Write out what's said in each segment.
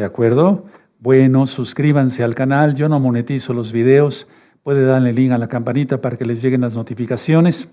¿De acuerdo? Bueno, suscríbanse al canal. Yo no monetizo los videos. Puede darle link a la campanita para que les lleguen las notificaciones.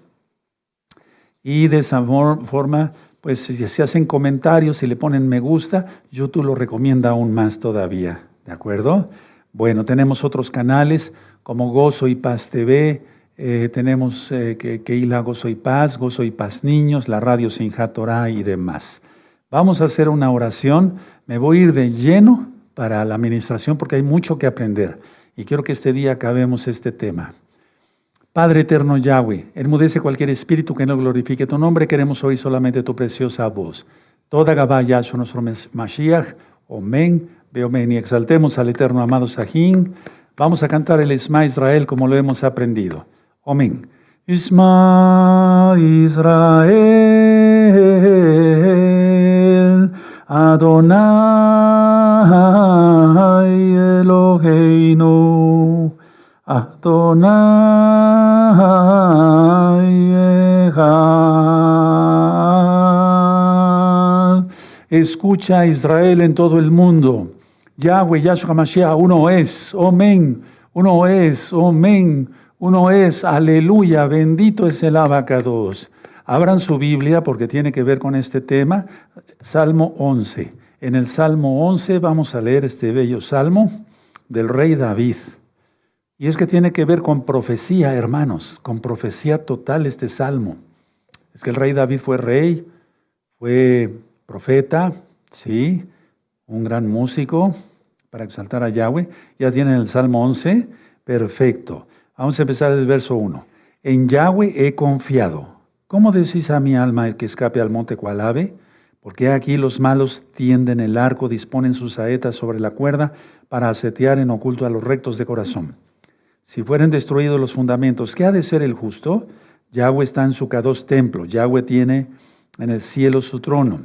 Y de esa forma, pues si se hacen comentarios, y le ponen me gusta, YouTube lo recomienda aún más todavía. ¿De acuerdo? Bueno, tenemos otros canales como Gozo y Paz TV, eh, tenemos eh, que, Keila Gozo y Paz, Gozo y Paz Niños, la radio Sinjá Torah y demás. Vamos a hacer una oración. Me voy a ir de lleno para la administración porque hay mucho que aprender y quiero que este día acabemos este tema. Padre eterno Yahweh, enmudece cualquier espíritu que no glorifique tu nombre. Queremos oír solamente tu preciosa voz. Toda Gabá Yahshua, nuestro Mashiach. Amén. Amén. Y exaltemos al eterno amado Sahin. Vamos a cantar el Isma Israel como lo hemos aprendido. Amén. Isma Israel, Adonai Eloheinu, Adonai Echad. Escucha Israel en todo el mundo. Yahweh, Yahshua Mashiach, uno es, amén, uno es, amén, uno es, aleluya, bendito es el abacados. Abran su Biblia porque tiene que ver con este tema, Salmo 11. En el Salmo 11 vamos a leer este bello salmo del rey David. Y es que tiene que ver con profecía, hermanos, con profecía total este salmo. Es que el rey David fue rey, fue profeta, sí, un gran músico para exaltar a Yahweh. Ya tienen el Salmo 11, perfecto. Vamos a empezar el verso 1. En Yahweh he confiado. ¿Cómo decís a mi alma el que escape al monte cual ave? Porque aquí los malos tienden el arco, disponen sus saetas sobre la cuerda para asetear en oculto a los rectos de corazón. Si fueren destruidos los fundamentos, ¿qué ha de ser el justo? Yahweh está en su cados templo, Yahweh tiene en el cielo su trono.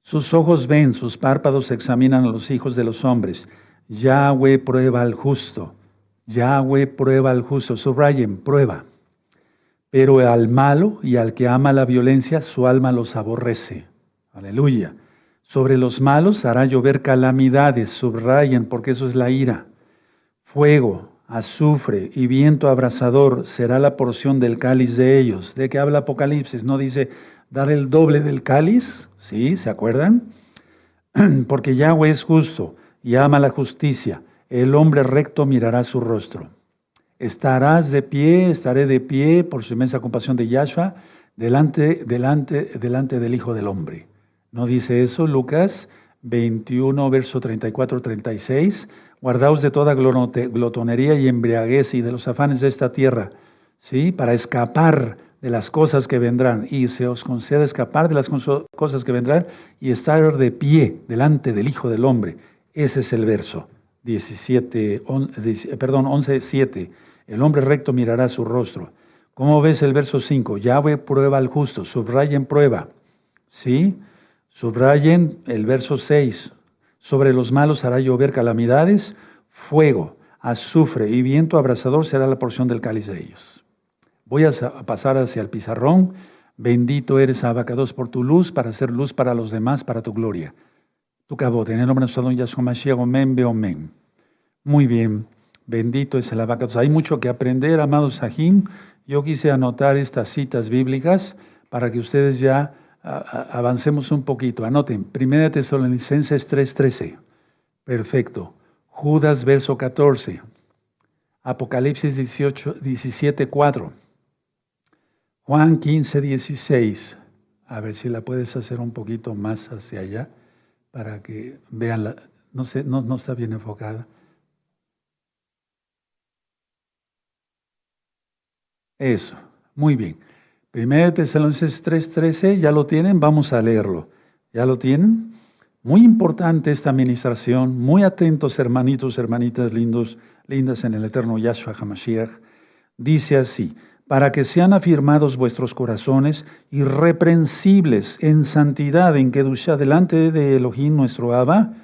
Sus ojos ven, sus párpados examinan a los hijos de los hombres. Yahweh prueba al justo. Yahweh prueba al justo. Subrayen, prueba. Pero al malo y al que ama la violencia, su alma los aborrece. Aleluya. Sobre los malos hará llover calamidades. Subrayen, porque eso es la ira. Fuego, azufre y viento abrasador será la porción del cáliz de ellos. ¿De qué habla Apocalipsis? No dice dar el doble del cáliz, ¿Sí? ¿Se acuerdan? Porque Yahweh es justo y ama la justicia. El hombre recto mirará su rostro. Estarás de pie, estaré de pie por su inmensa compasión de Yahshua, delante, delante, delante del Hijo del Hombre. ¿No dice eso Lucas 21, verso 34-36? Guardaos de toda glotonería y embriaguez y de los afanes de esta tierra, ¿sí? Para escapar de las cosas que vendrán y se os concede escapar de las cosas que vendrán y estar de pie delante del Hijo del Hombre. Ese es el verso 17, perdón, 11, 7. El hombre recto mirará su rostro. ¿Cómo ves el verso 5? Yahweh prueba al justo, subrayen prueba. ¿Sí? Subrayen el verso 6. Sobre los malos hará llover calamidades, fuego, azufre y viento abrasador será la porción del cáliz de ellos. Voy a pasar hacia el pizarrón. Bendito eres, abacados, por tu luz, para hacer luz para los demás, para tu gloria. Tu cabote, en el nombre de nuestro don Yahshua Mashiach, omen. Muy bien, bendito es el abacados. Hay mucho que aprender, amados Sahim. Yo quise anotar estas citas bíblicas para que ustedes ya avancemos un poquito. Anoten, 1 Tesalonicenses 3:13. Perfecto. Judas, verso 14. Apocalipsis 18, 17, 4. Juan 15, 16. A ver si la puedes hacer un poquito más hacia allá para que vean. No, sé, no está bien enfocada. Eso, muy bien. Primero Tesalonicenses 3:13, ya lo tienen, vamos a leerlo. ¿Ya lo tienen? Muy importante esta administración, muy atentos hermanitos, hermanitas lindos, lindas en el eterno Yahshua HaMashiach. Dice así, para que sean afirmados vuestros corazones irreprensibles en santidad, en Kedusha, delante de Elohim nuestro Abba,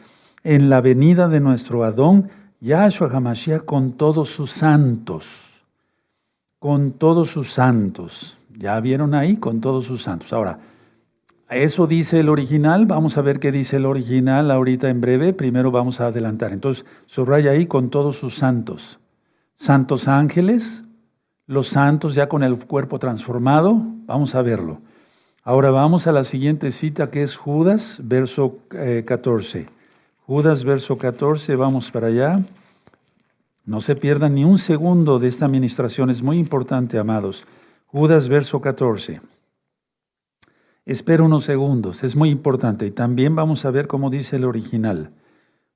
en la venida de nuestro Adón, Yahshua HaMashiach, con todos sus santos. Con todos sus santos. ¿Ya vieron ahí? Con todos sus santos. Ahora, Eso dice el original, vamos a ver qué dice el original ahorita en breve, primero vamos a adelantar. Entonces, subraya ahí con todos sus santos. Santos ángeles, los santos ya con el cuerpo transformado, vamos a verlo. Ahora vamos a la siguiente cita que es Judas, verso 14. Eh, Judas, verso 14, vamos para allá. No se pierdan ni un segundo de esta administración, es muy importante, amados. Judas, verso 14. Espera unos segundos, es muy importante. Y también vamos a ver cómo dice el original.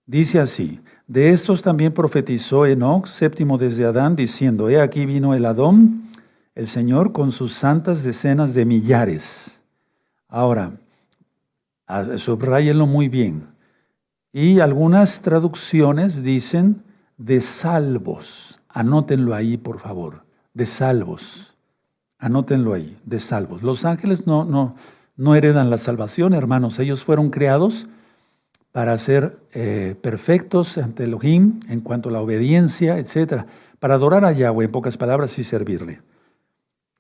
Dice así, de estos también profetizó Enoch, séptimo desde Adán, diciendo, he aquí vino el Adón, el Señor, con sus santas decenas de millares. Ahora, subrayenlo muy bien. Y algunas traducciones dicen de salvos. Anótenlo ahí, por favor. De salvos. Anótenlo ahí, de salvos. Los ángeles no, no, no heredan la salvación, hermanos. Ellos fueron creados para ser eh, perfectos ante Elohim en cuanto a la obediencia, etc. Para adorar a Yahweh, en pocas palabras, y servirle.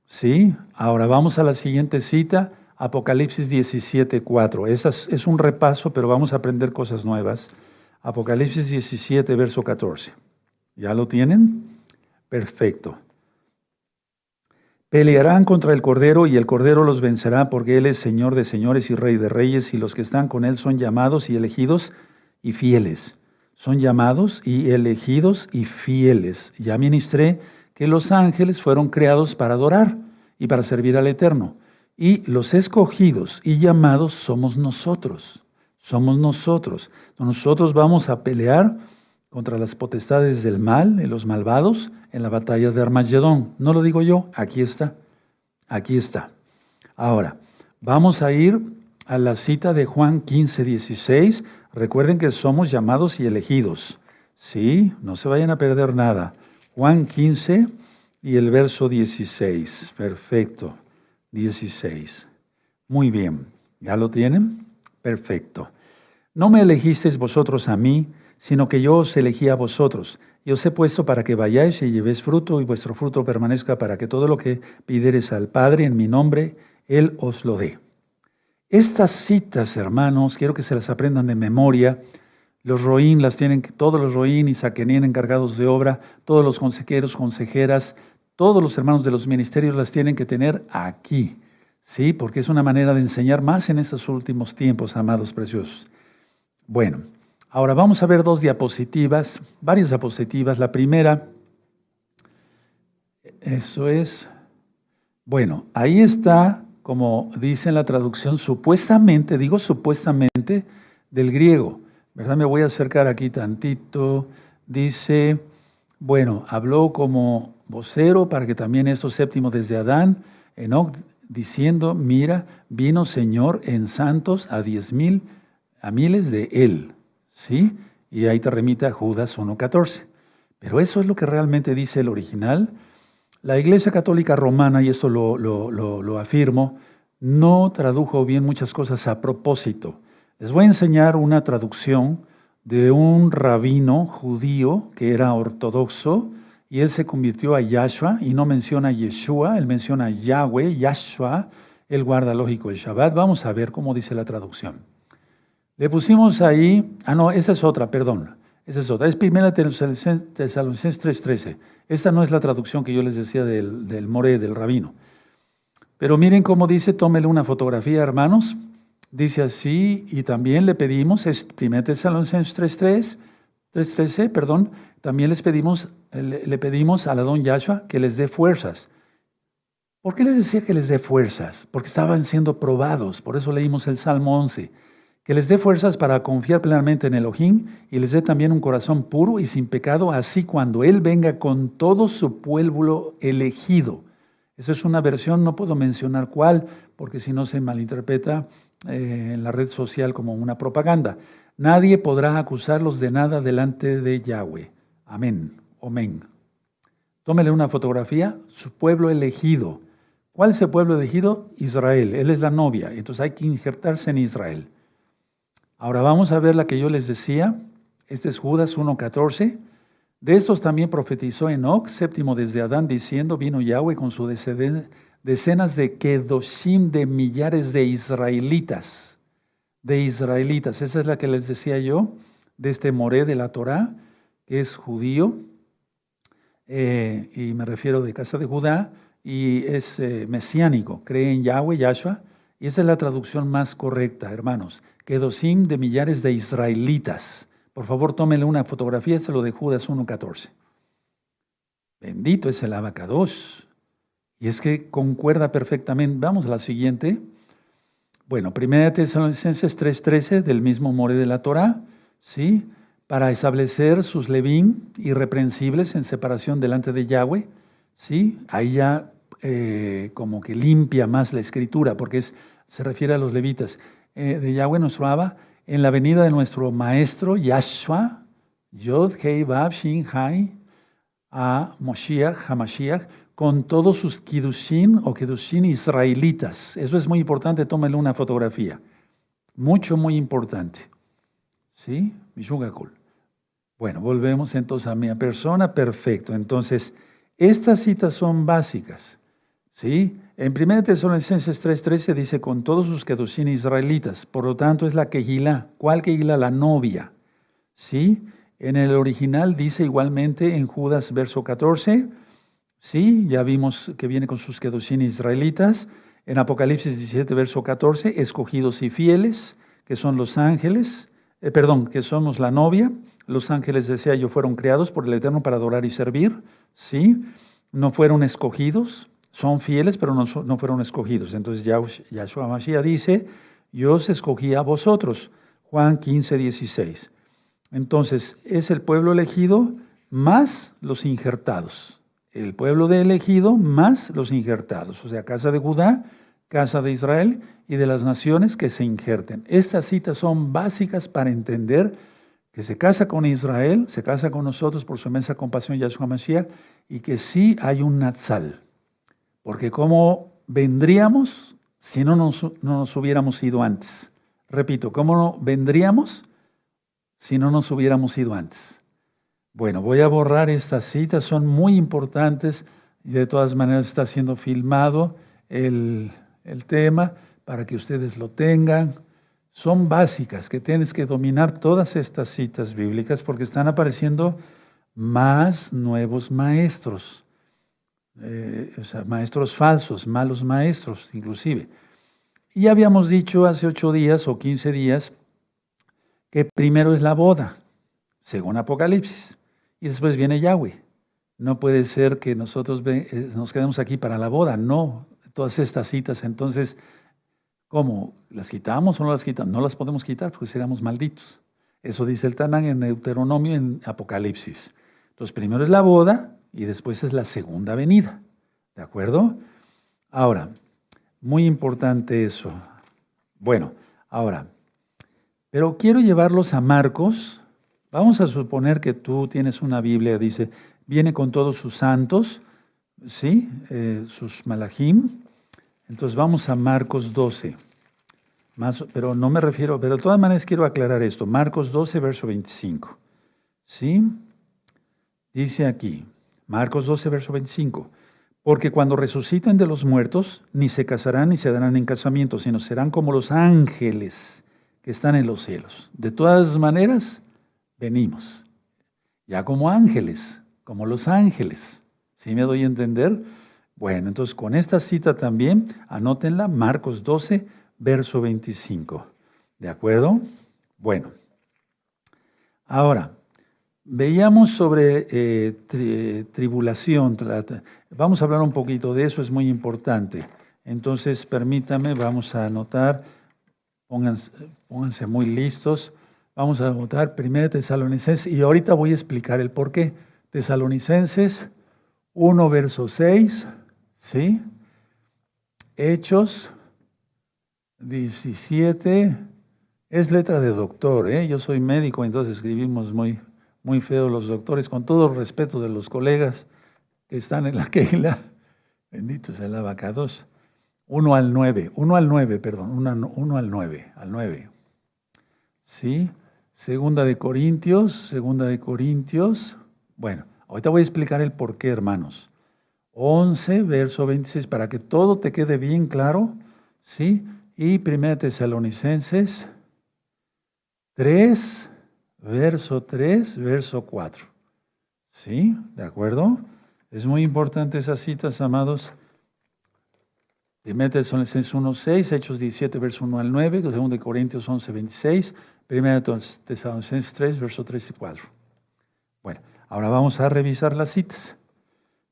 ¿Sí? Ahora vamos a la siguiente cita, Apocalipsis 17, 4. Esa es un repaso, pero vamos a aprender cosas nuevas. Apocalipsis 17, verso 14. ¿Ya lo tienen? Perfecto. Pelearán contra el Cordero y el Cordero los vencerá porque Él es Señor de señores y Rey de reyes y los que están con Él son llamados y elegidos y fieles. Son llamados y elegidos y fieles. Ya ministré que los ángeles fueron creados para adorar y para servir al Eterno. Y los escogidos y llamados somos nosotros. Somos nosotros. Nosotros vamos a pelear contra las potestades del mal y los malvados en la batalla de Armagedón. No lo digo yo, aquí está. Aquí está. Ahora, vamos a ir a la cita de Juan 15, 16. Recuerden que somos llamados y elegidos. Sí, no se vayan a perder nada. Juan 15 y el verso 16. Perfecto. 16. Muy bien. ¿Ya lo tienen? Perfecto. No me elegisteis vosotros a mí, sino que yo os elegí a vosotros. Y os he puesto para que vayáis y llevéis fruto y vuestro fruto permanezca para que todo lo que pidiereis al Padre en mi nombre, Él os lo dé. Estas citas, hermanos, quiero que se las aprendan de memoria. Los roín las tienen, todos los roín y saquenín encargados de obra, todos los consejeros, consejeras, todos los hermanos de los ministerios las tienen que tener aquí. Sí, porque es una manera de enseñar más en estos últimos tiempos, amados preciosos. Bueno, Ahora vamos a ver dos diapositivas, varias diapositivas. La primera, eso es, bueno, ahí está, como dice en la traducción, supuestamente, digo supuestamente, del griego. ¿Verdad? Me voy a acercar aquí tantito. Dice, bueno, habló como vocero para que también esto séptimo desde Adán, Enoch, diciendo, mira, vino Señor en santos a diez mil, a miles de él. ¿Sí? Y ahí te remite a Judas 1.14. Pero eso es lo que realmente dice el original. La Iglesia Católica Romana, y esto lo, lo, afirmo, no tradujo bien muchas cosas a propósito. Les voy a enseñar una traducción de un rabino judío que era ortodoxo y él se convirtió a Yahshua y no menciona Yeshua, él menciona Yahweh, Yahshua, él guarda lógico el Shabbat. Vamos a ver cómo dice la traducción. Le pusimos ahí, ah no, esa es otra, perdón, esa es otra, es Primera Tesalonicenses 3.13. Esta no es la traducción que yo les decía del, del More, del rabino. Pero miren cómo dice, tómele una fotografía, hermanos. Dice así, y también le pedimos, es 1 Tesalonicenses 3.3, 3.13, perdón, también les pedimos, le, pedimos a la don Yahshua que les dé fuerzas. ¿Por qué les decía que les dé fuerzas? Porque estaban siendo probados, por eso leímos el Salmo 11 que les dé fuerzas para confiar plenamente en Elohim y les dé también un corazón puro y sin pecado, así cuando Él venga con todo su pueblo elegido. Esa es una versión, no puedo mencionar cuál, porque si no se malinterpreta eh, en la red social como una propaganda. Nadie podrá acusarlos de nada delante de Yahweh. Amén. Amén. Tómele una fotografía, su pueblo elegido. ¿Cuál es el pueblo elegido? Israel. Él es la novia, entonces hay que injertarse en Israel. Ahora vamos a ver la que yo les decía. Este es Judas 1.14. De estos también profetizó Enoch, séptimo desde Adán, diciendo, vino Yahweh con su decenas de kedoshim de millares de israelitas, de israelitas. Esa es la que les decía yo, de este moré de la Torá, que es judío, eh, y me refiero de casa de Judá, y es eh, mesiánico, cree en Yahweh, Yahshua, y esa es la traducción más correcta, hermanos. Kedosim de millares de israelitas. Por favor, tómenle una fotografía, es lo de Judas 1.14. Bendito es el abacados. Y es que concuerda perfectamente. Vamos a la siguiente. Bueno, 1 Tesalonicenses 3.13 del mismo More de la Torah, ¿sí? Para establecer sus levín irreprensibles en separación delante de Yahweh, ¿sí? Ahí ya eh, como que limpia más la escritura, porque es, se refiere a los levitas. Eh, de Yahweh nuestro Abba, en la venida de nuestro maestro Yahshua, Yod Hei Bab Shin Hai, a Moshiach, Hamashiach, con todos sus kidushin o kidushin israelitas. Eso es muy importante, tómale una fotografía. Mucho, muy importante. ¿Sí? Mishugakul. Bueno, volvemos entonces a mi persona. Perfecto. Entonces, estas citas son básicas. ¿Sí? En 1 Tesalonicenses 3:13 dice, con todos sus kedushin israelitas. Por lo tanto, es la quejilá. ¿Cuál quejilá? La novia. ¿Sí? En el original dice igualmente en Judas verso 14, ¿sí? Ya vimos que viene con sus kedushin israelitas. En Apocalipsis 17 verso 14, escogidos y fieles, que son los ángeles, eh, perdón, que somos la novia. Los ángeles, decía yo, fueron creados por el Eterno para adorar y servir, ¿sí? No fueron escogidos, son fieles, pero no, no fueron escogidos. Entonces Yahshua Mashiach dice, yo os escogí a vosotros. Juan 15, 16. Entonces, es el pueblo elegido más los injertados. El pueblo de elegido más los injertados. O sea, casa de Judá, casa de Israel y de las naciones que se injerten. Estas citas son básicas para entender que se casa con Israel, se casa con nosotros por su inmensa compasión Yahshua Mashiach y que sí hay un Natsal. Porque ¿cómo vendríamos si no nos, no nos hubiéramos ido antes? Repito, ¿cómo no vendríamos si no nos hubiéramos ido antes? Bueno, voy a borrar estas citas, son muy importantes y de todas maneras está siendo filmado el, el tema para que ustedes lo tengan. Son básicas, que tienes que dominar todas estas citas bíblicas porque están apareciendo más nuevos maestros. Eh, o sea, maestros falsos, malos maestros inclusive. Y habíamos dicho hace ocho días o quince días que primero es la boda, según Apocalipsis, y después viene Yahweh. No puede ser que nosotros eh, nos quedemos aquí para la boda, no, todas estas citas, entonces, ¿cómo? ¿Las quitamos o no las quitamos? No las podemos quitar porque seríamos malditos. Eso dice el Tanán en Deuteronomio en Apocalipsis. Entonces, primero es la boda, y después es la segunda venida. ¿De acuerdo? Ahora, muy importante eso. Bueno, ahora, pero quiero llevarlos a Marcos. Vamos a suponer que tú tienes una Biblia, dice, viene con todos sus santos, ¿sí? Eh, sus malachim. Entonces vamos a Marcos 12. Más, pero no me refiero, pero de todas maneras quiero aclarar esto. Marcos 12, verso 25. ¿Sí? Dice aquí, Marcos 12, verso 25. Porque cuando resuciten de los muertos, ni se casarán ni se darán en casamiento, sino serán como los ángeles que están en los cielos. De todas maneras, venimos. Ya como ángeles, como los ángeles. ¿Sí me doy a entender? Bueno, entonces con esta cita también, anótenla, Marcos 12, verso 25. ¿De acuerdo? Bueno. Ahora, Veíamos sobre eh, tribulación, vamos a hablar un poquito de eso, es muy importante. Entonces, permítame, vamos a anotar, pónganse, muy listos, vamos a anotar 1 Tesalonicenses y ahorita voy a explicar el por qué. Tesalonicenses 1, verso 6, ¿sí? Hechos 17, es letra de doctor, ¿eh? yo soy médico, entonces escribimos muy muy feos los doctores, con todo el respeto de los colegas que están en la Keila. Bendito sea el abacados. Uno al nueve, uno al nueve, perdón, uno, al nueve, al nueve. ¿Sí? Segunda de Corintios, segunda de Corintios. Bueno, ahorita voy a explicar el por qué, hermanos. 11, verso 26, para que todo te quede bien claro, ¿sí? Y 1 Tesalonicenses 3, verso 3, verso 4. ¿Sí? ¿De acuerdo? Es muy importante esas citas, amados. 1 Tesalonicenses 1, 6, Hechos 17, verso 1 al 9, 2 Corintios 11, 26, 1 Tesalonicenses 3, verso 3 y 4. Bueno, ahora vamos a revisar las citas.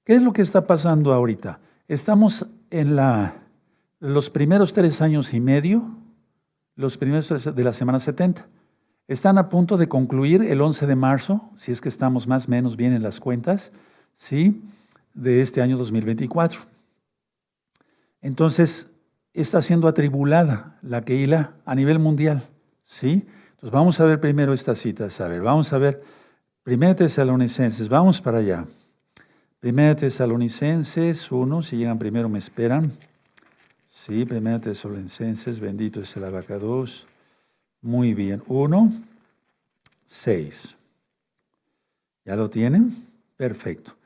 ¿Qué es lo que está pasando ahorita? Estamos en la, los primeros tres años y medio, los primeros tres de la semana 70. Están a punto de concluir el 11 de marzo, si es que estamos más o menos bien en las cuentas, ¿sí? de este año 2024. Entonces, está siendo atribulada la Keila a nivel mundial. ¿sí? Entonces, vamos a ver primero estas citas. A ver, vamos a ver, primero Tesalonicenses, vamos para allá. Primera Tesalonicenses 1, si llegan primero me esperan. Sí, Primera Tesalonicenses, bendito es el abacados. Muy bien, 1, 6. ¿Ya lo tienen? Perfecto.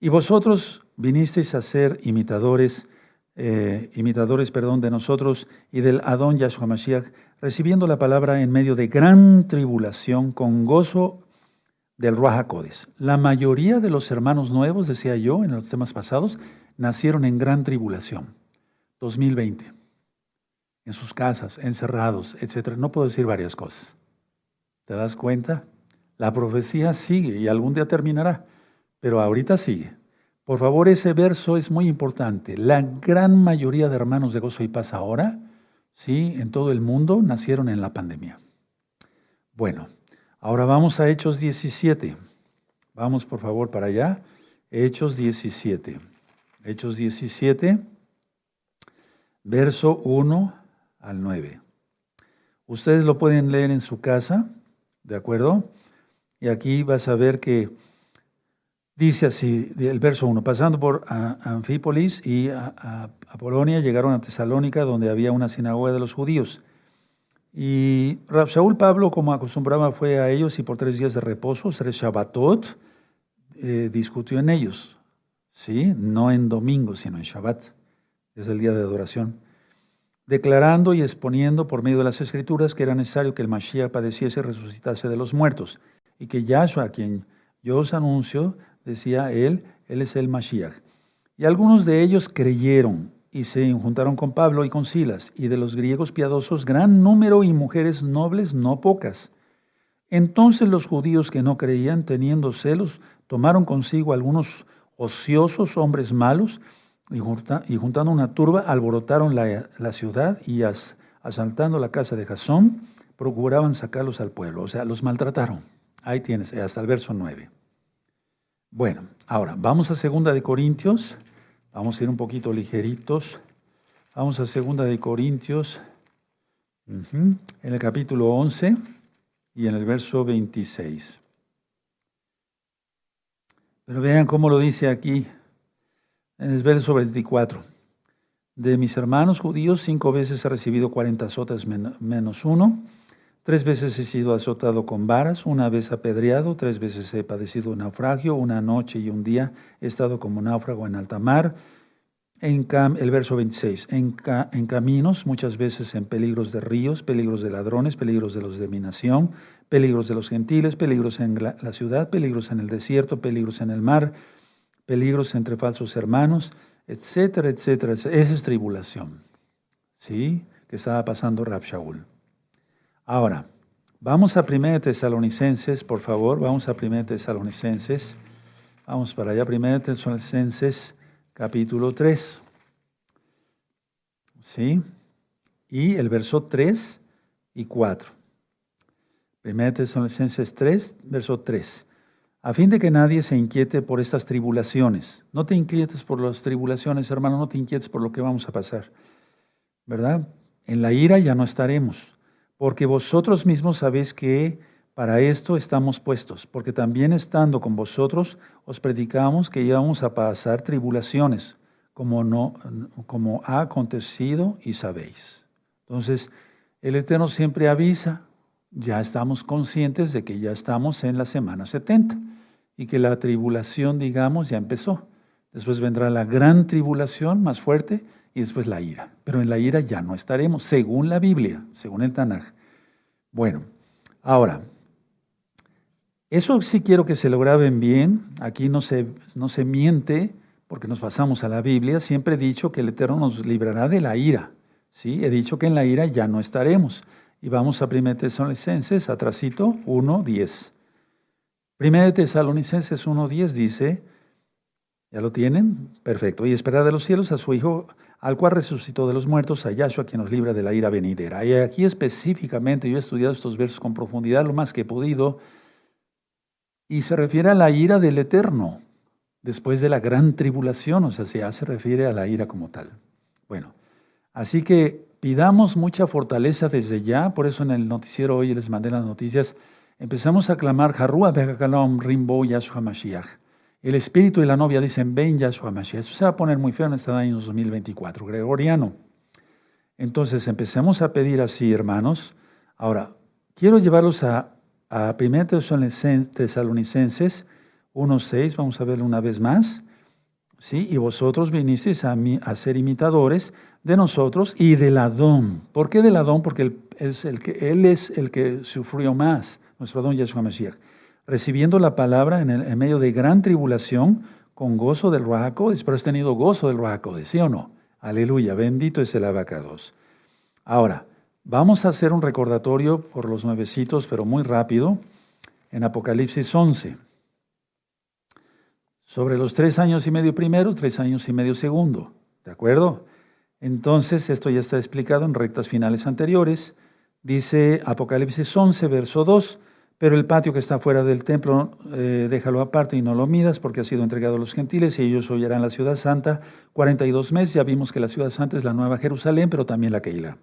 Y vosotros vinisteis a ser imitadores, eh, imitadores, perdón, de nosotros y del Adón Yahshua Mashiach, recibiendo la palabra en medio de gran tribulación, con gozo del Ruach La mayoría de los hermanos nuevos, decía yo en los temas pasados, nacieron en gran tribulación, 2020, en sus casas, encerrados, etc. No puedo decir varias cosas. ¿Te das cuenta? La profecía sigue y algún día terminará, pero ahorita sigue. Por favor, ese verso es muy importante. La gran mayoría de hermanos de gozo y paz ahora, sí, en todo el mundo, nacieron en la pandemia. Bueno, Ahora vamos a Hechos 17. Vamos por favor para allá. Hechos 17. Hechos 17, verso 1 al 9. Ustedes lo pueden leer en su casa, ¿de acuerdo? Y aquí vas a ver que dice así, el verso 1, pasando por Anfípolis y a, a Polonia, llegaron a Tesalónica, donde había una sinagoga de los judíos. Y Saúl Pablo, como acostumbraba, fue a ellos y por tres días de reposo, tres Shabbatot, eh, discutió en ellos. ¿Sí? No en domingo, sino en Shabbat. Es el día de adoración. Declarando y exponiendo por medio de las escrituras que era necesario que el Mashiach padeciese y resucitase de los muertos. Y que Yahshua, quien yo os anuncio, decía él, él es el Mashiach. Y algunos de ellos creyeron y se juntaron con Pablo y con Silas, y de los griegos piadosos gran número y mujeres nobles no pocas. Entonces los judíos que no creían, teniendo celos, tomaron consigo algunos ociosos hombres malos, y, juntando una turba, alborotaron la, ciudad y asaltando la casa de Jasón, procuraban sacarlos al pueblo, o sea, los maltrataron. Ahí tienes, hasta el verso 9. Bueno, ahora vamos a segunda de Corintios Vamos a ir un poquito ligeritos. Vamos a segunda de Corintios, en el capítulo 11 y en el verso 26. Pero vean cómo lo dice aquí, en el verso 24. De mis hermanos judíos, cinco veces he recibido 40 azotes menos uno. Tres veces he sido azotado con varas, una vez apedreado, tres veces he padecido naufragio, una noche y un día he estado como náufrago en alta mar en el verso 26, en, caminos, muchas veces en peligros de ríos, peligros de ladrones, peligros de los de mi nación, peligros de los gentiles, peligros en la, ciudad, peligros en el desierto, peligros en el mar, peligros entre falsos hermanos, etcétera, etcétera. Esa es tribulación, ¿sí? Que estaba pasando Rab Shaul. Ahora, vamos a 1 Tesalonicenses, por favor, vamos a 1 Tesalonicenses. Vamos para allá, 1 Tesalonicenses capítulo 3. ¿Sí? Y el verso 3 y 4. Primera Tesalonicenses 3, verso 3. A fin de que nadie se inquiete por estas tribulaciones. No te inquietes por las tribulaciones, hermano, no te inquietes por lo que vamos a pasar. ¿Verdad? En la ira ya no estaremos, porque vosotros mismos sabéis que para esto estamos puestos, porque también estando con vosotros os predicamos que íbamos a pasar tribulaciones, como, no, como ha acontecido y sabéis. Entonces, el Eterno siempre avisa, ya estamos conscientes de que ya estamos en la semana 70 y que la tribulación, digamos, ya empezó. después vendrá la gran tribulación más fuerte y después la ira. Pero en la ira ya no estaremos, según la Biblia, según el Tanaj. Bueno, ahora, eso sí quiero que se lo graben bien, aquí no se, no se miente, porque nos pasamos a la Biblia, siempre he dicho que el Eterno nos librará de la ira. ¿sí? He dicho que en la ira ya no estaremos. Y vamos a 1 Tesalonicenses, atrasito, 1, 10. 1 Tesalonicenses 1, 10 dice, ¿ya lo tienen? Perfecto. Y esperar de los cielos a su Hijo, al cual resucitó de los muertos, a Yahshua, quien nos libra de la ira venidera. Y aquí específicamente, yo he estudiado estos versos con profundidad lo más que he podido, y se refiere a la ira del Eterno después de la gran tribulación, o sea, ya se refiere a la ira como tal. Bueno, así que pidamos mucha fortaleza desde ya, por eso en el noticiero hoy les mandé las noticias, empezamos a clamar, Harrua Rimbo Yahshua Mashiach. El espíritu y la novia dicen, ven Yahshua Mashiach. Eso se va a poner muy feo en este año 2024, gregoriano. Entonces empecemos a pedir así, hermanos. Ahora, quiero llevarlos a, a 1 Tesalonicenses 1.6, vamos a verlo una vez más. ¿Sí? Y vosotros vinisteis a, a ser imitadores de nosotros y del Adón. ¿Por qué del Adón? Porque él es el que, él es el que sufrió más, nuestro Adón Yeshua Mashiach. Recibiendo la palabra en, el, medio de gran tribulación, con gozo del Ruajacodes, pero has tenido gozo del Ruajacodes, ¿sí o no? Aleluya, bendito es el abacados. Ahora, vamos a hacer un recordatorio por los nuevecitos, pero muy rápido, en Apocalipsis 11 sobre los tres años y medio primero, tres años y medio segundo. ¿De acuerdo? Entonces, esto ya está explicado en rectas finales anteriores. Dice Apocalipsis 11, verso 2, pero el patio que está fuera del templo, eh, déjalo aparte y no lo midas, porque ha sido entregado a los gentiles y ellos hollarán la ciudad santa 42 meses. Ya vimos que la ciudad santa es la nueva Jerusalén, pero también la Keila.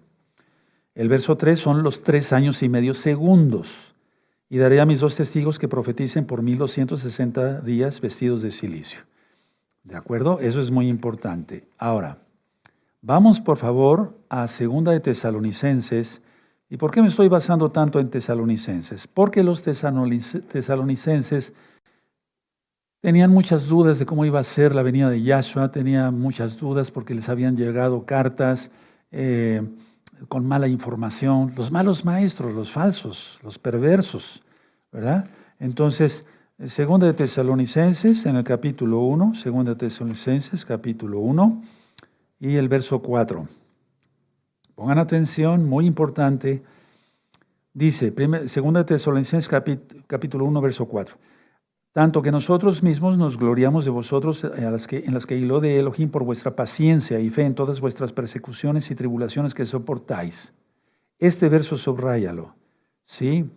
El verso 3 son los tres años y medio segundos y daré a mis dos testigos que profeticen por 1260 días vestidos de silicio. ¿De acuerdo? Eso es muy importante. Ahora, vamos por favor a Segunda de Tesalonicenses. ¿Y por qué me estoy basando tanto en Tesalonicenses? Porque los tesalonicenses tenían muchas dudas de cómo iba a ser la venida de Yahshua, tenían muchas dudas porque les habían llegado cartas. Eh, con mala información, los malos maestros, los falsos, los perversos, ¿verdad? Entonces, segunda de Tesalonicenses, en el capítulo 1, segunda de Tesalonicenses, capítulo 1, y el verso 4. Pongan atención, muy importante. Dice, segunda de Tesalonicenses, capítulo 1, verso 4 tanto que nosotros mismos nos gloriamos de vosotros en las que, en las que hiló de Elohim por vuestra paciencia y fe en todas vuestras persecuciones y tribulaciones que soportáis. Este verso subráyalo. ¿sí?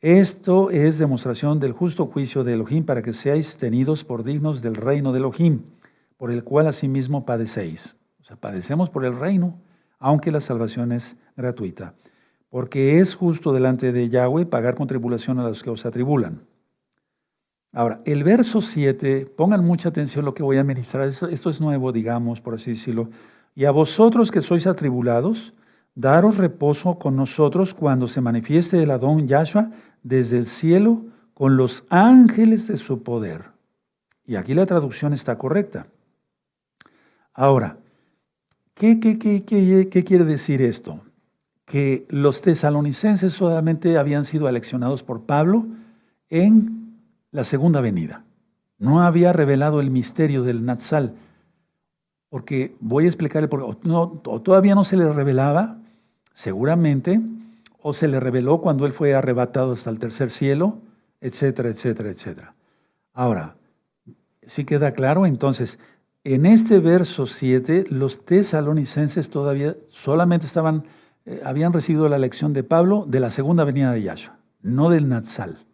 Esto es demostración del justo juicio de Elohim para que seáis tenidos por dignos del reino de Elohim, por el cual asimismo padecéis. O sea, padecemos por el reino, aunque la salvación es gratuita. Porque es justo delante de Yahweh pagar con tribulación a los que os atribulan Ahora, el verso 7, pongan mucha atención lo que voy a ministrar, esto, es nuevo, digamos, por así decirlo. Y a vosotros que sois atribulados, daros reposo con nosotros cuando se manifieste el Adón Yahshua desde el cielo con los ángeles de su poder. Y aquí la traducción está correcta. Ahora, ¿qué, quiere decir esto? Que los tesalonicenses solamente habían sido aleccionados por Pablo en la segunda venida. No había revelado el misterio del Natsal, porque voy a explicarle, porque no, todavía no se le revelaba, seguramente, o se le reveló cuando él fue arrebatado hasta el tercer cielo, etcétera, etcétera, etcétera. Ahora, si queda claro, entonces, en este verso 7, los tesalonicenses todavía solamente estaban, eh, habían recibido la lección de Pablo de la segunda venida de Yahshua, no del Natsal.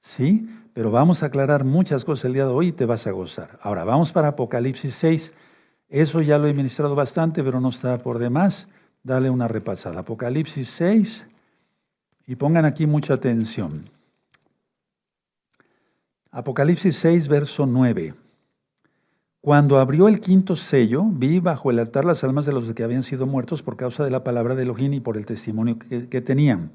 ¿Sí? pero vamos a aclarar muchas cosas el día de hoy y te vas a gozar. Ahora, vamos para Apocalipsis 6. Eso ya lo he ministrado bastante, pero no está por demás. Dale una repasada. Apocalipsis 6. Y pongan aquí mucha atención. Apocalipsis 6, verso 9. Cuando abrió el quinto sello, vi bajo el altar las almas de los que habían sido muertos por causa de la palabra de Elohim y por el testimonio que, tenían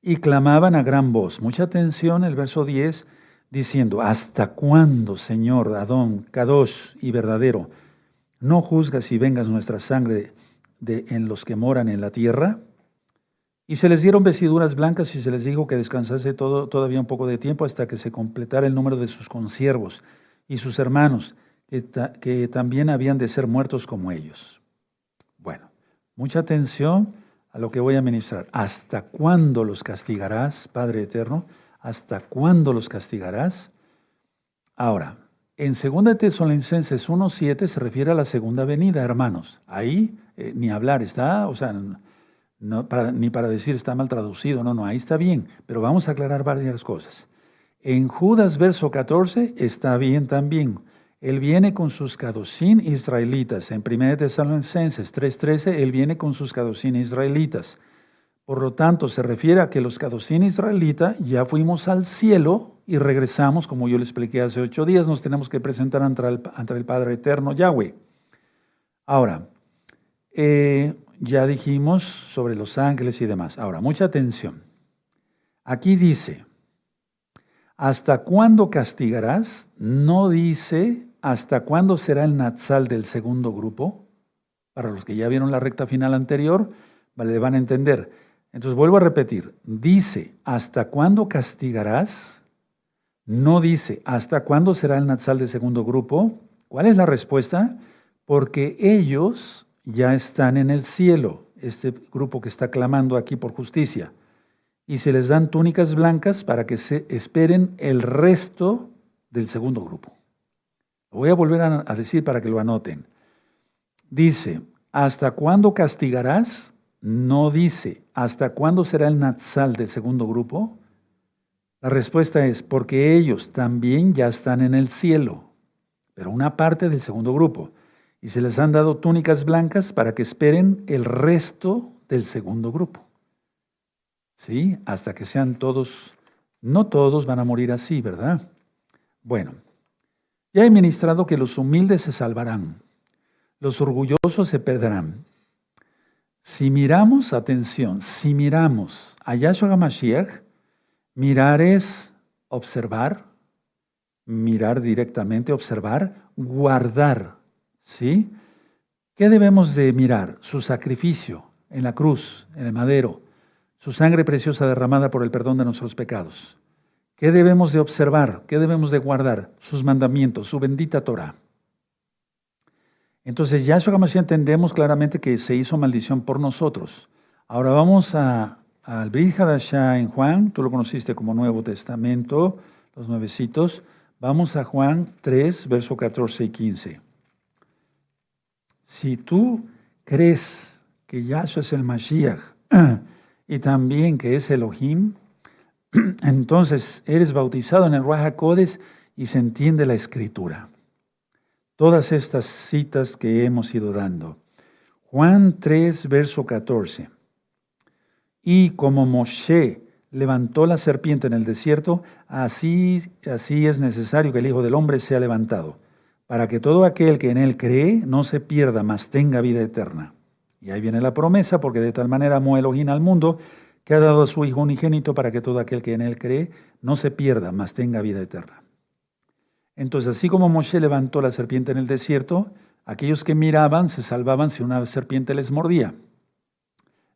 y clamaban a gran voz. Mucha atención, el verso 10, diciendo, ¿hasta cuándo, Señor, Adón, Kadosh y verdadero, no juzgas y vengas nuestra sangre de, en los que moran en la tierra? Y se les dieron vestiduras blancas y se les dijo que descansase todo, todavía un poco de tiempo hasta que se completara el número de sus consiervos y sus hermanos, que, también habían de ser muertos como ellos. Bueno, mucha atención a lo que voy a ministrar. ¿Hasta cuándo los castigarás, Padre Eterno? ¿Hasta cuándo los castigarás? Ahora, en 2 Tesalonicenses 1.7 se refiere a la segunda venida, hermanos. Ahí eh, ni hablar está, o sea, ni para decir está mal traducido, no, no, ahí está bien, pero vamos a aclarar varias cosas. En Judas verso 14 está bien también. Él viene con sus cadocín israelitas. En 1 Tesalonicenses 3.13, Él viene con sus cadocín israelitas. Por lo tanto, se refiere a que los cadocín israelitas ya fuimos al cielo y regresamos, como yo le expliqué hace ocho días, nos tenemos que presentar ante el, Padre Eterno Yahweh. Ahora, eh, ya dijimos sobre los ángeles y demás. Ahora, mucha atención. Aquí dice, ¿hasta cuándo castigarás? No dice, ¿hasta cuándo será el Natsal del segundo grupo? Para los que ya vieron la recta final anterior, le van a entender. Entonces vuelvo a repetir, dice, ¿hasta cuándo castigarás? No dice, ¿hasta cuándo será el Natsal de segundo grupo? ¿Cuál es la respuesta? Porque ellos ya están en el cielo, este grupo que está clamando aquí por justicia, y se les dan túnicas blancas para que se esperen el resto del segundo grupo. Voy a volver a decir para que lo anoten. Dice, ¿hasta cuándo castigarás? no dice, ¿hasta cuándo será el Natsal del segundo grupo? La respuesta es, porque ellos también ya están en el cielo, pero una parte del segundo grupo, y se les han dado túnicas blancas para que esperen el resto del segundo grupo. ¿Sí? Hasta que sean todos, no todos van a morir así, ¿verdad? Bueno, ya he ministrado que los humildes se salvarán, los orgullosos se perderán. Si miramos, atención, si miramos a Yahshua HaMashiach, mirar es observar, mirar directamente, observar, guardar, ¿sí? ¿Qué debemos de mirar? Su sacrificio en la cruz, en el madero, su sangre preciosa derramada por el perdón de nuestros pecados. ¿Qué debemos de observar? ¿Qué debemos de guardar? Sus mandamientos, su bendita Torah. Entonces, Yahshua HaMashiach entendemos claramente que se hizo maldición por nosotros. Ahora vamos al Brit Hadashah en Juan, tú lo conociste como Nuevo Testamento, los nuevecitos. Vamos a Juan 3, verso 14 y 15. Si tú crees que Yahshua es el Mashiach y también que es Elohim, entonces eres bautizado en el Ruach y se entiende la escritura todas estas citas que hemos ido dando. Juan 3, verso 14. Y como Moshe levantó la serpiente en el desierto, así, así es necesario que el Hijo del Hombre sea levantado, para que todo aquel que en él cree no se pierda, mas tenga vida eterna. Y ahí viene la promesa, porque de tal manera amó Elohim al mundo, que ha dado a su Hijo unigénito para que todo aquel que en él cree no se pierda, mas tenga vida eterna. Entonces, así como Moshe levantó la serpiente en el desierto, aquellos que miraban se salvaban si una serpiente les mordía.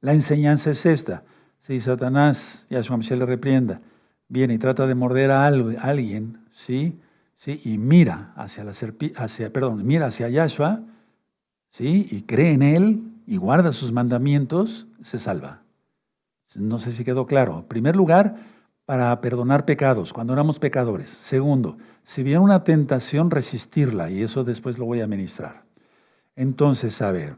La enseñanza es esta. Si Satanás, Yahshua Mashiach le reprienda, viene y trata de morder a alguien, ¿sí? ¿sí? Y mira hacia la hacia, perdón, mira hacia Yahshua, ¿sí? Y cree en él y guarda sus mandamientos, se salva. No sé si quedó claro. En primer lugar, para perdonar pecados, cuando éramos pecadores. Segundo, si viene una tentación, resistirla, y eso después lo voy a ministrar. Entonces, a ver,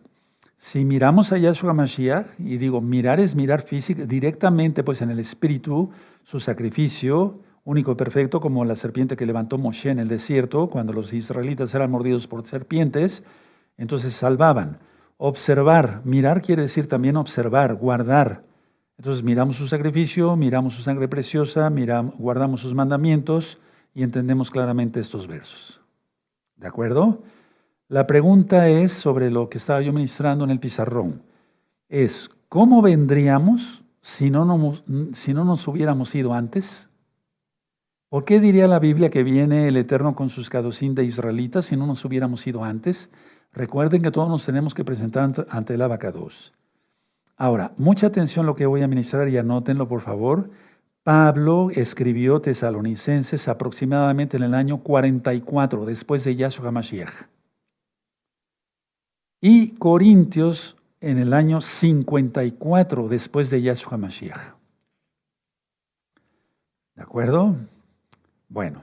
si miramos a Yahshua Mashiach, y digo, mirar es mirar físico, directamente pues en el espíritu, su sacrificio único y perfecto, como la serpiente que levantó Moshe en el desierto, cuando los israelitas eran mordidos por serpientes, entonces salvaban. Observar, mirar quiere decir también observar, guardar. Entonces miramos su sacrificio, miramos su sangre preciosa, miramos, guardamos sus mandamientos y entendemos claramente estos versos. ¿De acuerdo? La pregunta es sobre lo que estaba yo ministrando en el pizarrón. Es, ¿cómo vendríamos si no nos, si no nos hubiéramos ido antes? ¿Por qué diría la Biblia que viene el Eterno con sus cadocín de israelitas si no nos hubiéramos ido antes? Recuerden que todos nos tenemos que presentar ante el abacados. Ahora, mucha atención lo que voy a ministrar y anótenlo por favor. Pablo escribió Tesalonicenses aproximadamente en el año 44 después de Yahshua Mashiach. Y Corintios en el año 54 después de Yahshua Mashiach. ¿De acuerdo? Bueno,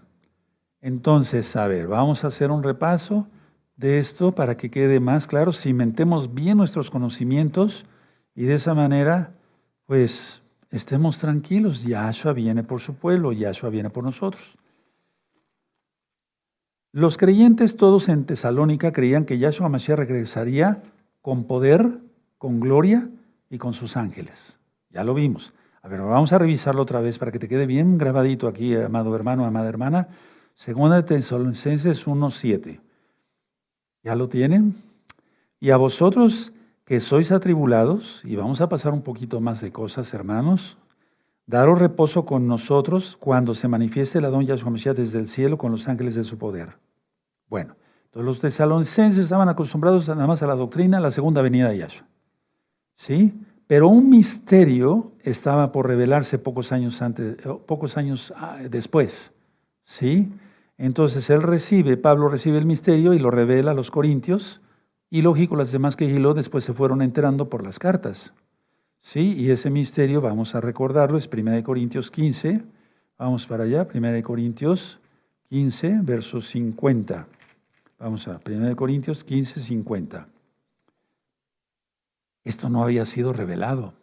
entonces, a ver, vamos a hacer un repaso de esto para que quede más claro, cimentemos bien nuestros conocimientos y de esa manera, pues, estemos tranquilos. Yahshua viene por su pueblo, Yahshua viene por nosotros. Los creyentes todos en Tesalónica creían que Yahshua Mashiach regresaría con poder, con gloria y con sus ángeles. Ya lo vimos. A ver, vamos a revisarlo otra vez para que te quede bien grabadito aquí, amado hermano, amada hermana. Segunda de Tesalonicenses 1.7. ¿Ya lo tienen? Y a vosotros que sois atribulados, y vamos a pasar un poquito más de cosas, hermanos, daros reposo con nosotros cuando se manifieste la don Yahshua Mashiach desde el cielo con los ángeles de su poder. Bueno, entonces los tesalonicenses estaban acostumbrados nada más a la doctrina, la segunda venida de Yahshua. ¿Sí? Pero un misterio estaba por revelarse pocos años, antes, eh, pocos años ah, después. ¿Sí? Entonces él recibe, Pablo recibe el misterio y lo revela a los corintios. Y lógico, las demás que Giló después se fueron enterando por las cartas. ¿Sí? Y ese misterio, vamos a recordarlo, es 1 Corintios 15. Vamos para allá, 1 Corintios 15, verso 50. Vamos a 1 Corintios 15, 50. Esto no había sido revelado.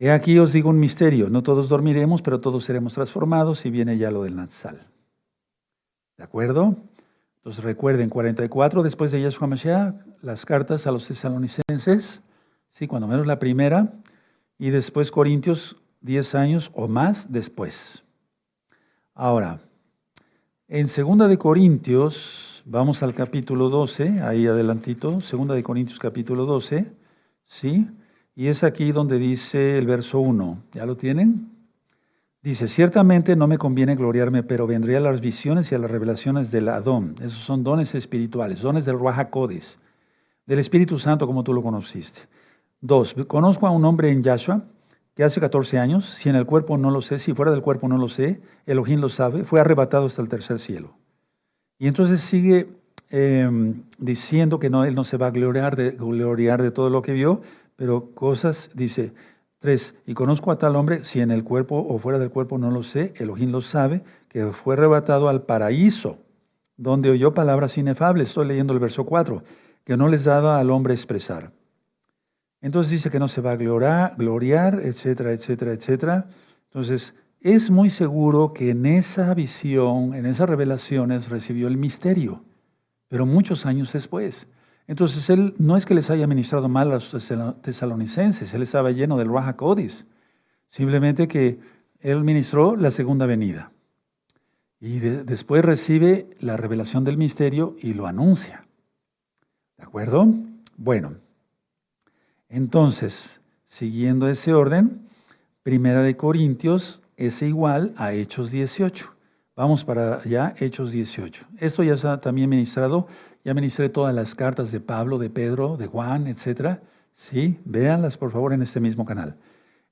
He aquí os digo un misterio, no todos dormiremos, pero todos seremos transformados y viene ya lo del Natsal. ¿De acuerdo? Entonces recuerden, 44 después de Yeshua Mashiach, las cartas a los tesalonicenses, sí, cuando menos la primera, y después Corintios 10 años o más después. Ahora, en segunda de Corintios, vamos al capítulo 12, ahí adelantito, segunda de Corintios capítulo 12, ¿sí? Y es aquí donde dice el verso 1. ¿Ya lo tienen? Dice, ciertamente no me conviene gloriarme, pero vendré a las visiones y a las revelaciones del Adón. Esos son dones espirituales, dones del Ruajacodes, del Espíritu Santo como tú lo conociste. Dos, conozco a un hombre en Yahshua que hace 14 años, si en el cuerpo no lo sé, si fuera del cuerpo no lo sé, Elohim lo sabe, fue arrebatado hasta el tercer cielo. Y entonces sigue Em, diciendo que no, él no se va a gloriar de, gloriar de todo lo que vio, pero cosas, dice, tres, y conozco a tal hombre, si en el cuerpo o fuera del cuerpo no lo sé, Elohim lo sabe, que fue arrebatado al paraíso, donde oyó palabras inefables, estoy leyendo el verso 4, que no les daba al hombre expresar. Entonces dice que no se va a gloriar, gloriar, etcétera, etcétera, etcétera. Entonces, es muy seguro que en esa visión, en esas revelaciones, recibió el misterio pero muchos años después. Entonces él no es que les haya ministrado mal a los tesalonicenses, él estaba lleno del Raja Codis, simplemente que él ministró la segunda venida. Y después recibe la revelación del misterio y lo anuncia. ¿De acuerdo? Bueno, entonces, siguiendo ese orden, Primera de Corintios es igual a Hechos 18. Vamos para allá, Hechos 18. Esto ya está también ministrado. Ya ministré todas las cartas de Pablo, de Pedro, de Juan, etc. Sí, véanlas por favor en este mismo canal.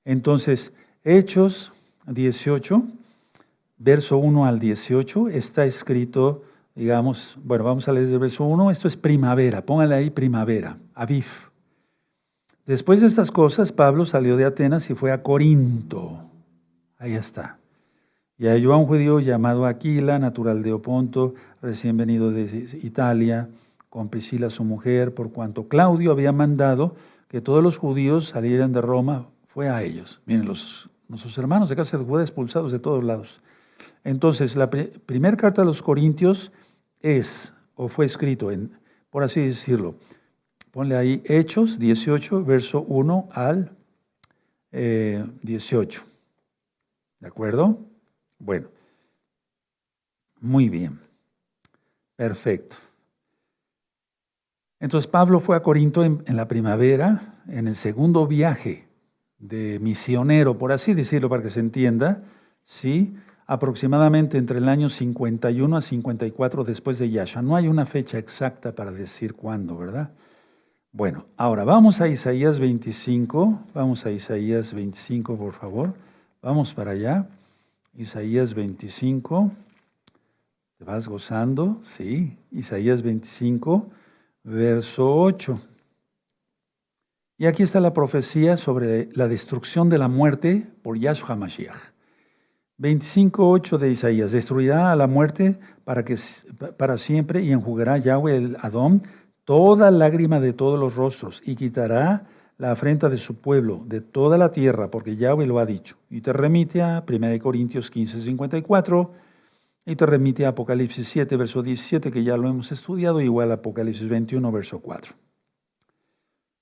Entonces, Hechos 18, verso 1 al 18, está escrito, digamos, bueno, vamos a leer el verso 1. Esto es primavera, póngale ahí primavera, Aviv. Después de estas cosas, Pablo salió de Atenas y fue a Corinto. Ahí está. Y halló a un judío llamado Aquila, natural de Oponto, recién venido de Italia, con Priscila su mujer, por cuanto Claudio había mandado que todos los judíos salieran de Roma, fue a ellos. Miren, los, nuestros hermanos de casa de Judá expulsados de todos lados. Entonces, la primera carta a los Corintios es, o fue escrito en, por así decirlo, ponle ahí Hechos 18, verso 1 al 18. Eh, ¿De acuerdo? Bueno, muy bien, perfecto. Entonces Pablo fue a Corinto en, la primavera, en el segundo viaje de misionero, por así decirlo, para que se entienda, ¿sí? aproximadamente entre el año 51 a 54 después de Yasha. No hay una fecha exacta para decir cuándo, ¿verdad? Bueno, ahora vamos a Isaías 25, vamos a Isaías 25, por favor. Vamos para allá. Isaías 25. ¿Te vas gozando? Sí. Isaías 25, verso 8. Y aquí está la profecía sobre la destrucción de la muerte por Yahshua Mashiach. 25.8 de Isaías, destruirá a la muerte para, que, para siempre y enjugará Yahweh el Adón toda lágrima de todos los rostros y quitará la afrenta de su pueblo, de toda la tierra, porque Yahweh lo ha dicho. Y te remite a 1 Corintios 15, 54, y te remite a Apocalipsis 7, verso 17, que ya lo hemos estudiado, igual a Apocalipsis 21, verso 4.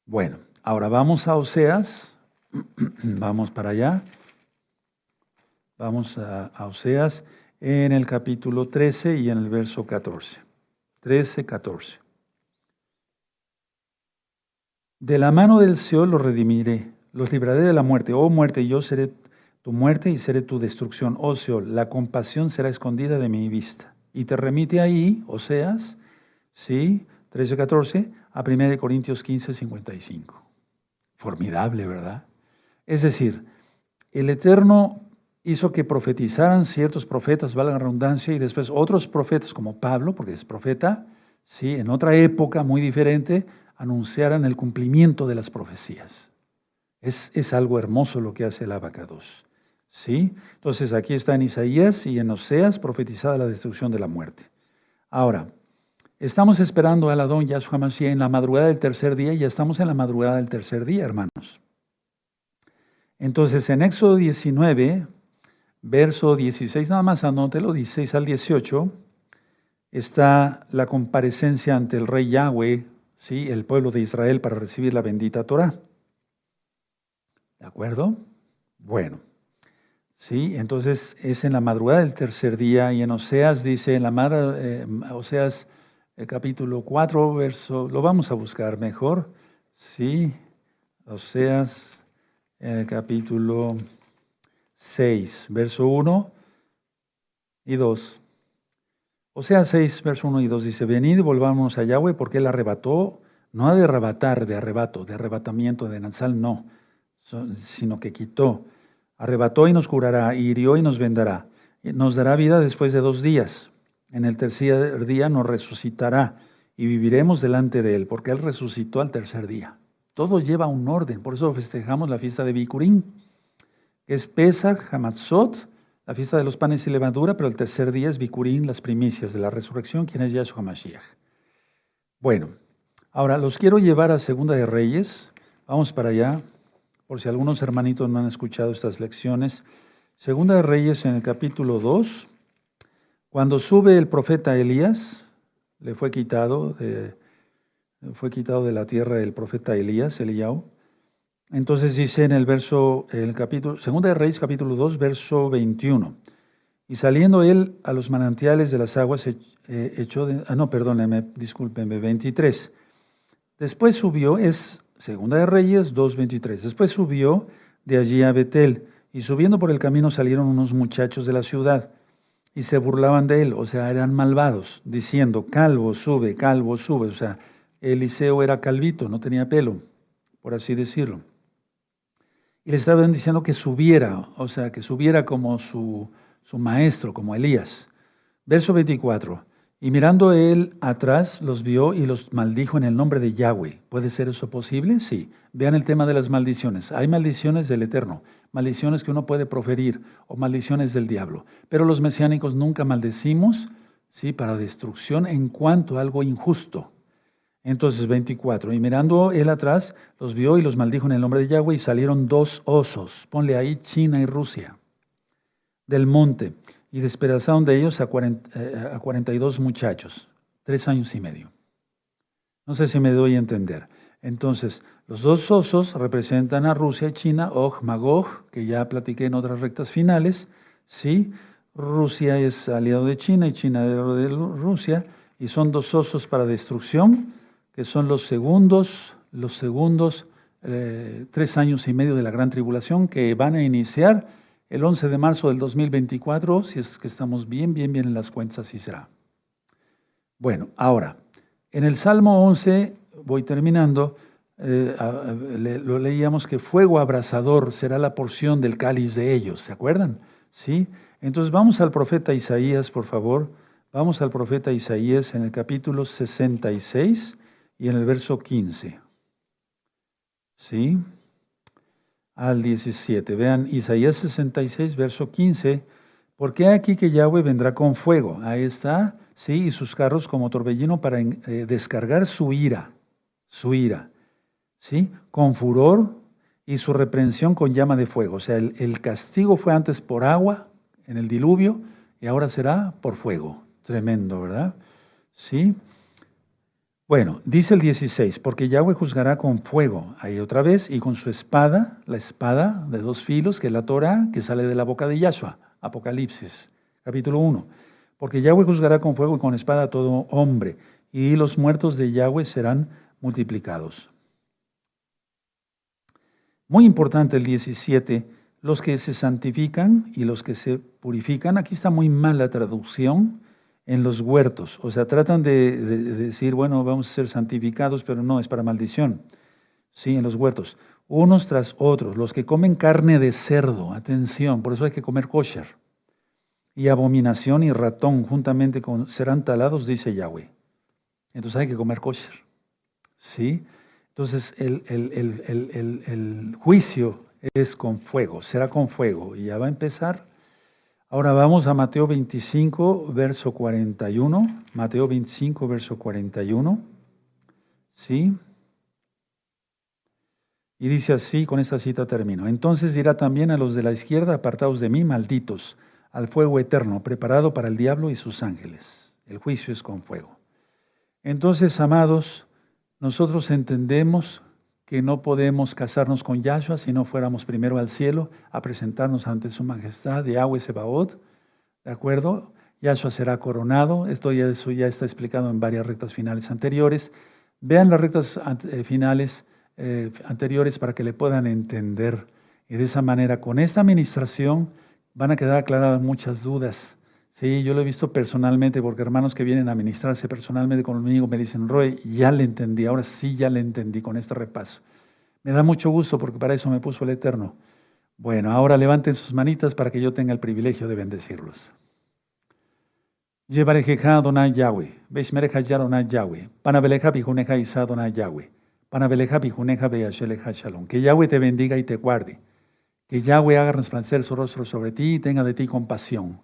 Bueno, ahora vamos a Oseas, vamos para allá. Vamos a, Oseas en el capítulo 13 y en el verso 14. 13, 14. De la mano del Seol los redimiré, los libraré de la muerte. Oh muerte, yo seré tu muerte y seré tu destrucción. Oh Seol, la compasión será escondida de mi vista. Y te remite ahí, Oseas, sí, 13, 14, a 1 Corintios 15, 55. Formidable, ¿verdad? Es decir, el Eterno hizo que profetizaran ciertos profetas, valga la redundancia, y después otros profetas como Pablo, porque es profeta, ¿sí? en otra época muy diferente, anunciaran el cumplimiento de las profecías. Es, es algo hermoso lo que hace el abacados. ¿sí? Entonces aquí está en Isaías y en Oseas profetizada la destrucción de la muerte. Ahora, estamos esperando al Adón Yahshua Mashiach en la madrugada del tercer día ya estamos en la madrugada del tercer día, hermanos. Entonces en Éxodo 19, verso 16, nada más anótelo, 16 al 18, está la comparecencia ante el rey Yahweh, ¿sí? el pueblo de Israel, para recibir la bendita Torah. ¿De acuerdo? Bueno. Sí, entonces es en la madrugada del tercer día y en Oseas dice, en la madrugada, eh, Oseas el capítulo 4, verso, lo vamos a buscar mejor, sí, Oseas el capítulo 6, verso 1 y 2. O sea, 6, verso 1 y 2 dice, venid volvamos a Yahweh porque Él arrebató, no ha de arrebatar, de arrebato, de arrebatamiento, de Nazal, no, sino que quitó, arrebató y nos curará, hirió y nos vendará, nos dará vida después de dos días. En el tercer día nos resucitará y viviremos delante de Él, porque Él resucitó al tercer día. Todo lleva un orden, por eso festejamos la fiesta de Bikurim que es Pesach, Hamatzot, la fiesta de los panes y levadura, pero el tercer día es Bikurín, las primicias de la resurrección, quien es Yahshua Mashiach. Bueno, ahora los quiero llevar a Segunda de Reyes. Vamos para allá, por si algunos hermanitos no han escuchado estas lecciones. Segunda de Reyes en el capítulo 2, cuando sube el profeta Elías, le fue quitado de, fue quitado de la tierra el profeta Elías, Eliyahu, entonces dice en el verso, el capítulo, segunda de Reyes, capítulo 2, verso 21. Y saliendo él a los manantiales de las aguas, eh, echó de, ah, no, perdóneme, discúlpenme, 23. Después subió, es segunda de Reyes 2.23. Después subió de allí a Betel, y subiendo por el camino salieron unos muchachos de la ciudad, y se burlaban de él, o sea, eran malvados, diciendo, calvo sube, calvo sube, o sea, Eliseo era calvito, no tenía pelo, por así decirlo y le estaban diciendo que subiera, o sea, que subiera como su, su maestro, como Elías. Verso 24. Y mirando él atrás, los vio y los maldijo en el nombre de Yahweh. ¿Puede ser eso posible? Sí. Vean el tema de las maldiciones. Hay maldiciones del Eterno, maldiciones que uno puede proferir o maldiciones del diablo. Pero los mesiánicos nunca maldecimos, sí, para destrucción en cuanto a algo injusto. Entonces 24, y mirando él atrás, los vio y los maldijo en el nombre de Yahweh y salieron dos osos, ponle ahí China y Rusia, del monte, y despedazaron de ellos a, 42 eh, muchachos, tres años y medio. No sé si me doy a entender. Entonces, los dos osos representan a Rusia y China, Og, Magog, que ya platiqué en otras rectas finales, ¿sí? Rusia es aliado de China y China de Rusia, y son dos osos para destrucción que son los segundos, los segundos eh, tres años y medio de la gran tribulación que van a iniciar el 11 de marzo del 2024, si es que estamos bien, bien, bien en las cuentas, así será. Bueno, ahora, en el Salmo 11, voy terminando, eh, lo leíamos que fuego abrasador será la porción del cáliz de ellos, ¿se acuerdan? ¿Sí? Entonces vamos al profeta Isaías, por favor. Vamos al profeta Isaías en el capítulo 66 y en el verso 15. ¿Sí? Al 17. Vean, Isaías 66, verso 15. Porque aquí que Yahweh vendrá con fuego. Ahí está. Sí, y sus carros como torbellino para eh, descargar su ira. Su ira. ¿Sí? Con furor y su reprensión con llama de fuego. O sea, el, el castigo fue antes por agua en el diluvio y ahora será por fuego. Tremendo, ¿verdad? Sí. Bueno, dice el 16, porque Yahweh juzgará con fuego, ahí otra vez, y con su espada, la espada de dos filos, que es la Torah, que sale de la boca de Yahshua, Apocalipsis, capítulo 1. Porque Yahweh juzgará con fuego y con espada a todo hombre, y los muertos de Yahweh serán multiplicados. Muy importante el 17, los que se santifican y los que se purifican. Aquí está muy mal la traducción en los huertos. O sea, tratan de, decir, bueno, vamos a ser santificados, pero no, es para maldición. Sí, en los huertos. Unos tras otros, los que comen carne de cerdo, atención, por eso hay que comer kosher. Y abominación y ratón juntamente con, serán talados, dice Yahweh. Entonces hay que comer kosher. ¿Sí? Entonces el, el juicio es con fuego, será con fuego. Y ya va a empezar Ahora vamos a Mateo 25, verso 41. Mateo 25, verso 41. ¿Sí? Y dice así, con esta cita termino. Entonces dirá también a los de la izquierda, apartados de mí, malditos, al fuego eterno, preparado para el diablo y sus ángeles. El juicio es con fuego. Entonces, amados, nosotros entendemos que no podemos casarnos con Yahshua si no fuéramos primero al cielo a presentarnos ante su majestad, Yahweh Sebaot, ¿de acuerdo? Yahshua será coronado, esto ya, está explicado en varias rectas finales anteriores. Vean las rectas eh, finales eh, anteriores para que le puedan entender. Y de esa manera, con esta administración, van a quedar aclaradas muchas dudas. Sí, yo lo he visto personalmente, porque hermanos que vienen a administrarse personalmente conmigo me dicen, Roy, ya le entendí, ahora sí ya le entendí con este repaso. Me da mucho gusto porque para eso me puso el Eterno. Bueno, ahora levanten sus manitas para que yo tenga el privilegio de bendecirlos. Llevarejeja Donai Yahweh, Beshmereja Yaronai Yahweh, Panabeleja Bijuneja Isa Yahweh, Panabeleja Bijuneja Beyasheleja Shalom. Que Yahweh te bendiga y te guarde. Que Yahweh haga resplandecer su rostro sobre ti y tenga de ti compasión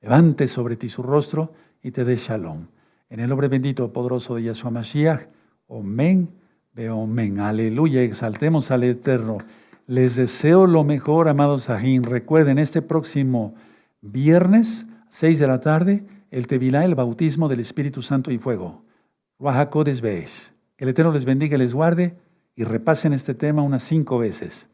levante sobre ti su rostro y te dé shalom. En el nombre bendito, poderoso de Yahshua Mashiach, veo Omen. Aleluya, exaltemos al Eterno. Les deseo lo mejor, amados Sahin. Recuerden, este próximo viernes, 6 de la tarde, el Tevilá, el bautismo del Espíritu Santo y fuego. Ruajacodes. Que el Eterno les bendiga y les guarde y repasen este tema unas cinco veces.